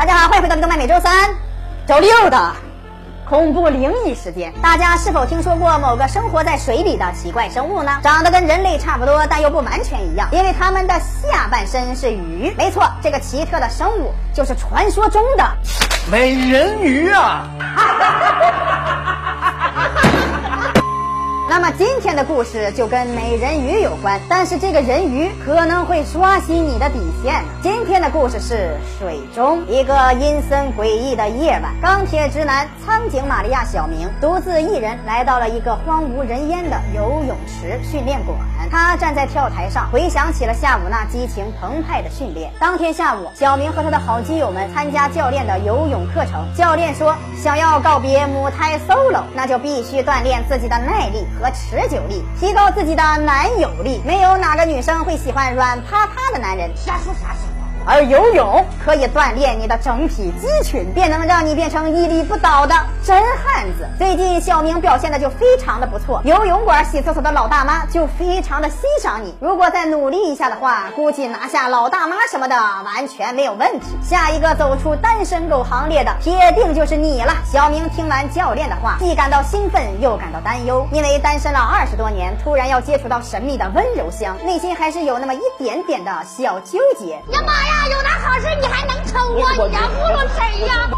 大家好，欢迎回到动漫每周三、周六的恐怖灵异时间。大家是否听说过某个生活在水里的奇怪生物呢？长得跟人类差不多，但又不完全一样，因为它们的下半身是鱼。没错，这个奇特的生物就是传说中的美人鱼啊！那么今天的故事就跟美人鱼有关，但是这个人鱼可能会刷新你的底线。今天的故事是水中一个阴森诡异的夜晚，钢铁直男苍井玛利亚小明独自一人来到了一个荒无人烟的游泳池训练馆。他站在跳台上，回想起了下午那激情澎湃的训练。当天下午，小明和他的好基友们参加教练的游泳课程。教练说，想要告别母胎 solo，那就必须锻炼自己的耐力。和持久力，提高自己的男友力。没有哪个女生会喜欢软趴趴的男人。瞎说啥？而游泳可以锻炼你的整体肌群，便能让你变成屹立不倒的真汉子。最近小明表现的就非常的不错，游泳馆洗厕所的老大妈就非常的欣赏你。如果再努力一下的话，估计拿下老大妈什么的完全没有问题。下一个走出单身狗行列的，铁定就是你了。小明听完教练的话，既感到兴奋，又感到担忧，因为单身了二十多年，突然要接触到神秘的温柔乡，内心还是有那么一点点的小纠结。呀妈呀！有那好事，你还能抽我？你要糊弄谁呀？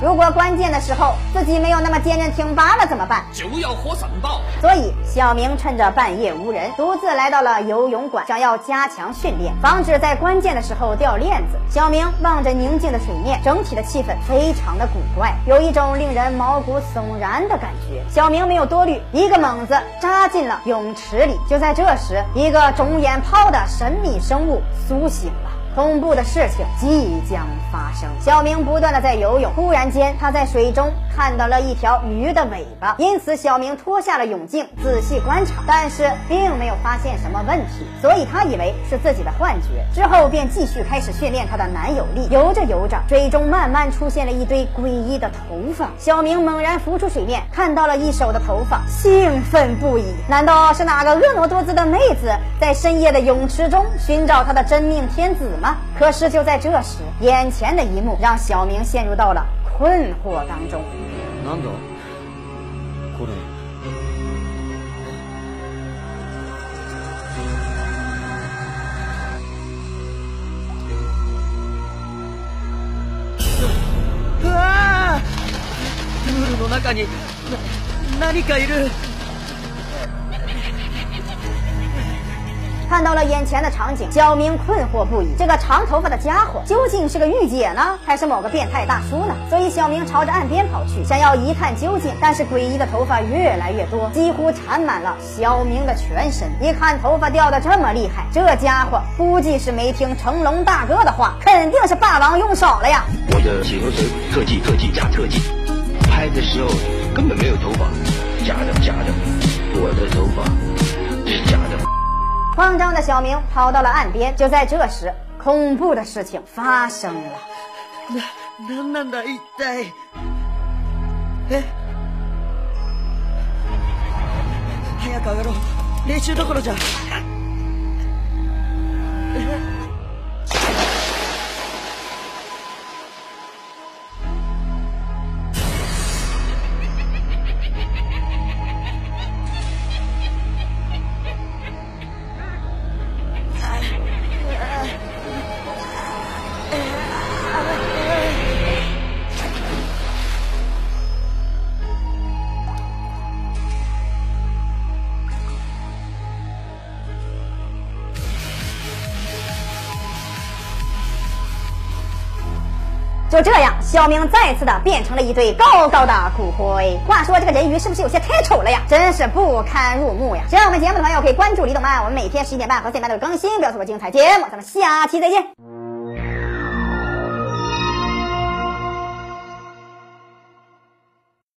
如果关键的时候自己没有那么坚韧挺拔了怎么办？就要火神爆。所以小明趁着半夜无人，独自来到了游泳馆，想要加强训练，防止在关键的时候掉链子。小明望着宁静的水面，整体的气氛非常的古怪，有一种令人毛骨悚然的感觉。小明没有多虑，一个猛子扎进了泳池里。就在这时，一个肿眼泡的神秘生物苏醒了。恐怖的事情即将发生。小明不断的在游泳，忽然间他在水中看到了一条鱼的尾巴，因此小明脱下了泳镜仔细观察，但是并没有发现什么问题，所以他以为是自己的幻觉。之后便继续开始训练他的男友力。游着游着，水中慢慢出现了一堆诡异的头发。小明猛然浮出水面，看到了一手的头发，兴奋不已。难道是哪个婀娜多姿的妹子在深夜的泳池中寻找她的真命天子吗？可是就在这时，眼前的一幕让小明陷入到了困惑当中。难道これ？うわプールの中にな何かいる。 看到了眼前的场景，小明困惑不已。这个长头发的家伙究竟是个御姐呢，还是某个变态大叔呢？所以小明朝着岸边跑去，想要一探究竟。但是诡异的头发越来越多，几乎缠满了小明的全身。一看头发掉的这么厉害，这家伙估计是没听成龙大哥的话，肯定是霸王用少了呀！我的洗头水特技特技加特技，拍的时候根本没有头发，假的假的，我的头发。慌张的小明跑到了岸边，就在这时，恐怖的事情发生了。な、なんなんだ一体？え？早く上がろう。練習どころじゃ。 就这样，小明再次的变成了一堆高高的骨灰。话说这个人鱼是不是有些太丑了呀？真是不堪入目呀！喜欢我们节目的朋友可以关注李董漫，我们每天十一点半和四点半都有更新，不要错过精彩节目。咱们下期再见。